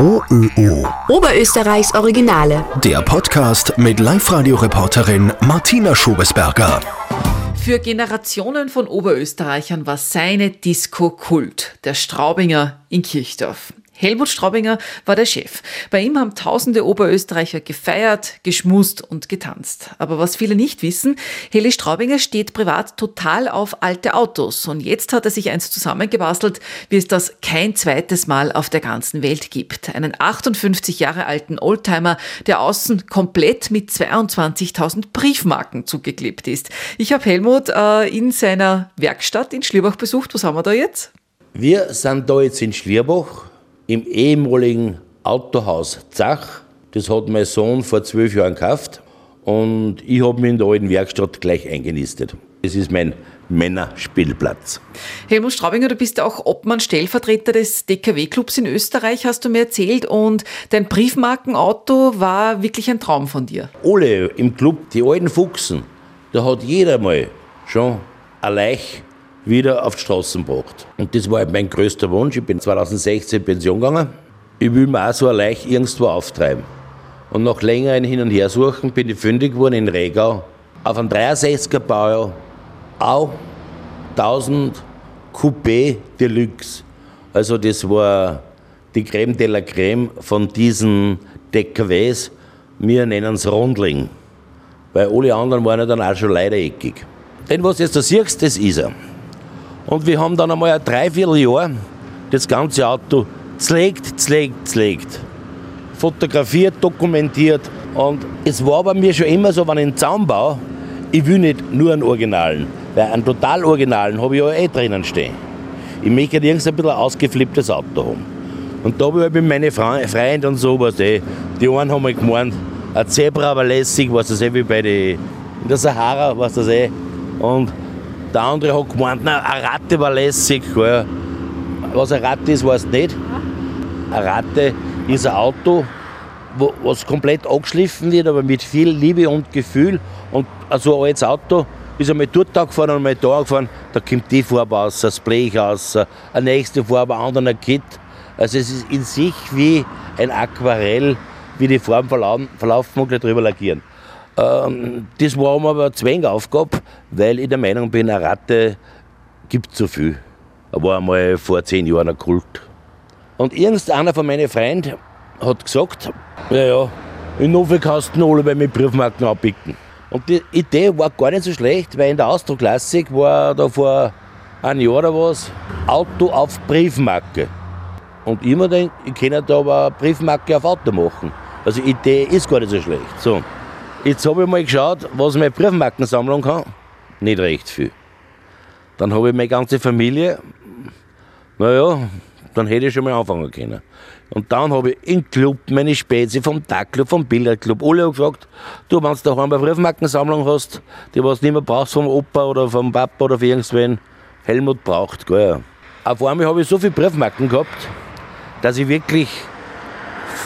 OÖO. Oberösterreichs Originale. Der Podcast mit Live-Radio-Reporterin Martina Schobesberger. Für Generationen von Oberösterreichern war seine Disco Kult, der Straubinger in Kirchdorf. Helmut Straubinger war der Chef. Bei ihm haben tausende Oberösterreicher gefeiert, geschmust und getanzt. Aber was viele nicht wissen, Heli Straubinger steht privat total auf alte Autos. Und jetzt hat er sich eins zusammengebastelt, wie es das kein zweites Mal auf der ganzen Welt gibt. Einen 58 Jahre alten Oldtimer, der außen komplett mit 22.000 Briefmarken zugeklebt ist. Ich habe Helmut äh, in seiner Werkstatt in Schlierbach besucht. Was haben wir da jetzt? Wir sind da jetzt in Schlierbach im ehemaligen Autohaus Zach. Das hat mein Sohn vor zwölf Jahren gekauft und ich habe mich in der alten Werkstatt gleich eingenistet. Das ist mein Männerspielplatz. Helmut Straubinger, du bist auch Obmann, Stellvertreter des DKW-Clubs in Österreich, hast du mir erzählt. Und dein Briefmarkenauto war wirklich ein Traum von dir. Alle im Club, die alten Fuchsen, da hat jeder mal schon ein Leich wieder auf die Straßen gebracht. Und das war halt mein größter Wunsch. Ich bin 2016 in Pension gegangen. Ich will mir auch so ein Leich irgendwo auftreiben. Und nach längeren Hin- und Hersuchen bin ich fündig geworden in Regau auf einem 63er Baujahr, auch 1000 Coupé Deluxe. Also das war die Creme de la Creme von diesen DKWs. Wir nennen es Rundling, weil alle anderen waren ja dann auch schon leider eckig. Den, was jetzt da siehst, das ist er. Und wir haben dann einmal ein Dreivierteljahr das ganze Auto zlegt, zlegt, zlegt. Fotografiert, dokumentiert. Und es war bei mir schon immer so, wenn ich einen Zaun baue, ich will nicht nur einen Originalen, weil einen total Originalen habe ich ja eh drinnen stehen. Ich möchte irgendein ein bisschen ausgeflipptes Auto haben. Und da habe ich halt mit meinen Freunden und sowas, eh, die einen haben mal gemeint, ein Zebra war lässig, was das eh wie bei den, in der Sahara, was das eh. Und der andere hat gemeint, na, eine Ratte war lässig. Gell. Was eine Ratte ist, weiß ich nicht. Eine Ratte ist ein Auto, wo, was komplett angeschliffen wird, aber mit viel Liebe und Gefühl. Und so ein altes Auto ist einmal dort gefahren und einmal da gefahren, da kommt die Farbe aus, das Blech aus, eine nächste Farbe, ein anderer Kit. Also es ist in sich wie ein Aquarell, wie die Farben verlaufen, und drüber lackieren. Ähm, das war mir aber eine Zwängaufgabe, weil ich der Meinung bin, eine Ratte gibt zu viel. Er war einmal vor zehn Jahren ein Kult. Und irgendeiner von meinen Freunden hat gesagt, ja, ja, in Nofel kannst du alle mit Briefmarken abpicken. Und die Idee war gar nicht so schlecht, weil in der Austro-Klassik war da vor einem Jahr oder was Auto auf Briefmarke. Und ich mir denke, ich kann da aber Briefmarke auf Auto machen. Also die Idee ist gar nicht so schlecht. So. Jetzt habe ich mal geschaut, was meine Briefmarkensammlung kann. Nicht recht viel. Dann habe ich meine ganze Familie. Naja, dann hätte ich schon mal anfangen können. Und dann habe ich im Club meine Spezi vom Tagclub, vom Billardclub, alle haben gefragt, du, wenn du daheim eine Briefmarkensammlung hast, die was du nicht mehr brauchst vom Opa oder vom Papa oder für irgendwen, Helmut braucht, gell. Auf einmal habe ich so viele Briefmarken gehabt, dass ich wirklich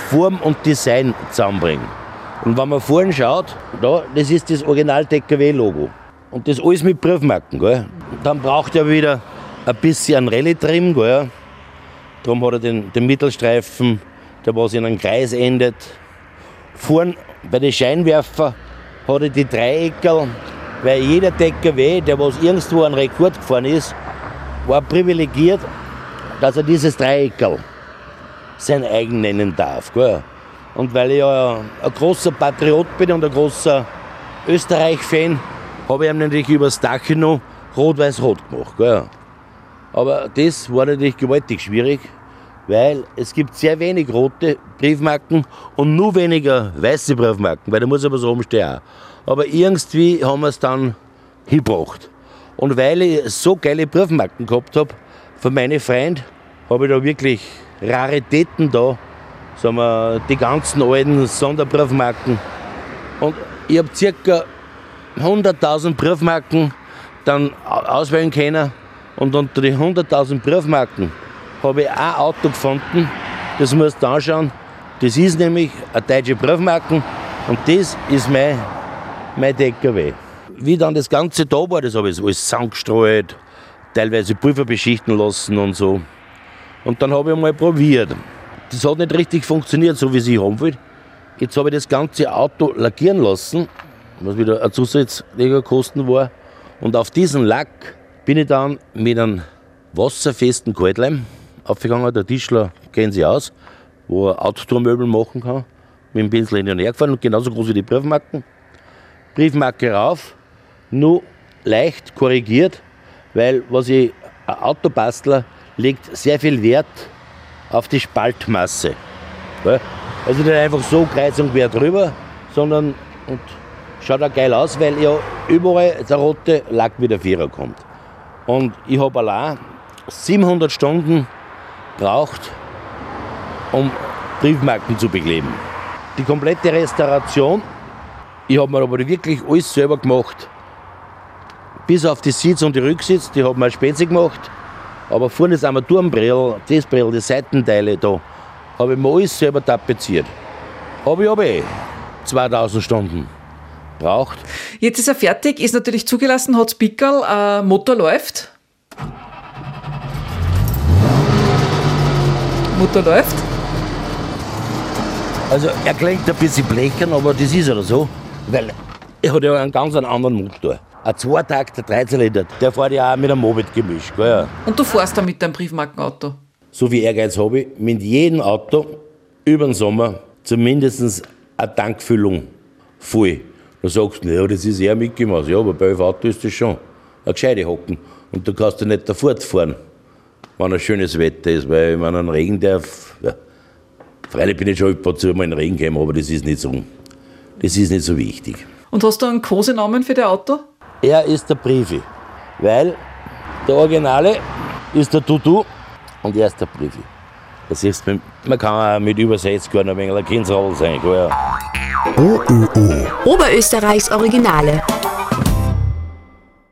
Form und Design zusammenbringe. Und wenn man vorhin schaut, da, das ist das Original DKW-Logo. Und das alles mit Briefmarken. Gell? Dann braucht er wieder ein bisschen Rallye-Trim. Gell? Darum hat er den, den Mittelstreifen, der was in einem Kreis endet. Vorn bei den Scheinwerfer hat er die Dreieckel, weil jeder DKW, der was irgendwo einen Rekord gefahren ist, war privilegiert, dass er dieses Dreieckel sein eigen nennen darf. Gell? Und weil ich ja ein großer Patriot bin und ein großer Österreich-Fan, habe ich ihm natürlich übers Dach noch rot-weiß-rot gemacht. Gell? Aber das war natürlich gewaltig schwierig, weil es gibt sehr wenig rote Briefmarken und nur weniger weiße Briefmarken, weil da muss aber so rumstehen. Aber irgendwie haben wir es dann hingebracht. Und weil ich so geile Briefmarken gehabt habe, von meinen Freunden, habe ich da wirklich Raritäten da, sagen wir, die ganzen alten Sonderbriefmarken. Und ich habe ca. 100.000 Briefmarken dann auswählen können. Und unter den 100.000 Briefmarken habe ich ein Auto gefunden, das musst du anschauen. Das ist nämlich eine deutsche Briefmarken und das ist mein, mein DKW. Wie dann das Ganze da war, das habe ich alles zusammengestreut, teilweise Prüfer beschichten lassen und so. Und dann habe ich mal probiert das hat nicht richtig funktioniert, so wie sie haben will. Jetzt habe ich das ganze Auto lackieren lassen, was wieder ein zusätzlicher Kosten war. Und auf diesen Lack bin ich dann mit einem wasserfesten Kaltleim aufgegangen. Der Tischler kennt sich aus, wo er Outdoor-Möbel machen kann. Mit dem Pinsel hin und her gefahren und genauso groß wie die Briefmarken. Briefmarke rauf, nur leicht korrigiert, weil was ich, ein Autobastler legt sehr viel Wert auf die Spaltmasse. Also nicht einfach so kreuz und quer drüber, sondern und schaut auch geil aus, weil ja überall der rote Lack wieder Vierer kommt. Und ich habe allein 700 Stunden braucht, um Briefmarken zu bekleben. Die komplette Restauration, ich habe mir aber wirklich alles selber gemacht. Bis auf die Sitz und die Rücksitz, die haben wir Spätze gemacht. Aber vorne das Armaturenbrill, das Brill, die Seitenteile da, habe ich mir alles selber tapeziert. Aber ich habe eh 2000 Stunden braucht. Jetzt ist er fertig, ist natürlich zugelassen, hat Pickerl, äh, Motor läuft. Motor läuft. Also er klingt ein bisschen blechern, aber das ist ja so, weil er hat ja einen ganz anderen Motor. Ein Zweitakter 13 Liter, der fährt ja auch mit einem Moped-Gemisch. Ja. Und du fährst da mit deinem Briefmarkenauto? So viel Ehrgeiz habe ich, mit jedem Auto über den Sommer zumindest eine Tankfüllung voll. Da sagst du, ja, das ist eher mitgemacht. Ja, aber bei elf Auto ist das schon eine gescheite Hocken. Und du kannst ja nicht da fortfahren, wenn ein schönes Wetter ist, weil wenn ein Regen darf, ja, freilich bin ich schon ein paar Mal in den Regen gekommen, aber das ist nicht so, das ist nicht so wichtig. Und hast du einen Kosenamen für dein Auto? Er ist der Briefi, weil der Originale ist der Tutu und er ist der Briefi. Das ist, man kann auch mit über 60 Jahren ein wenig ein Kindsrall sein. Ja. Oberösterreichs Originale.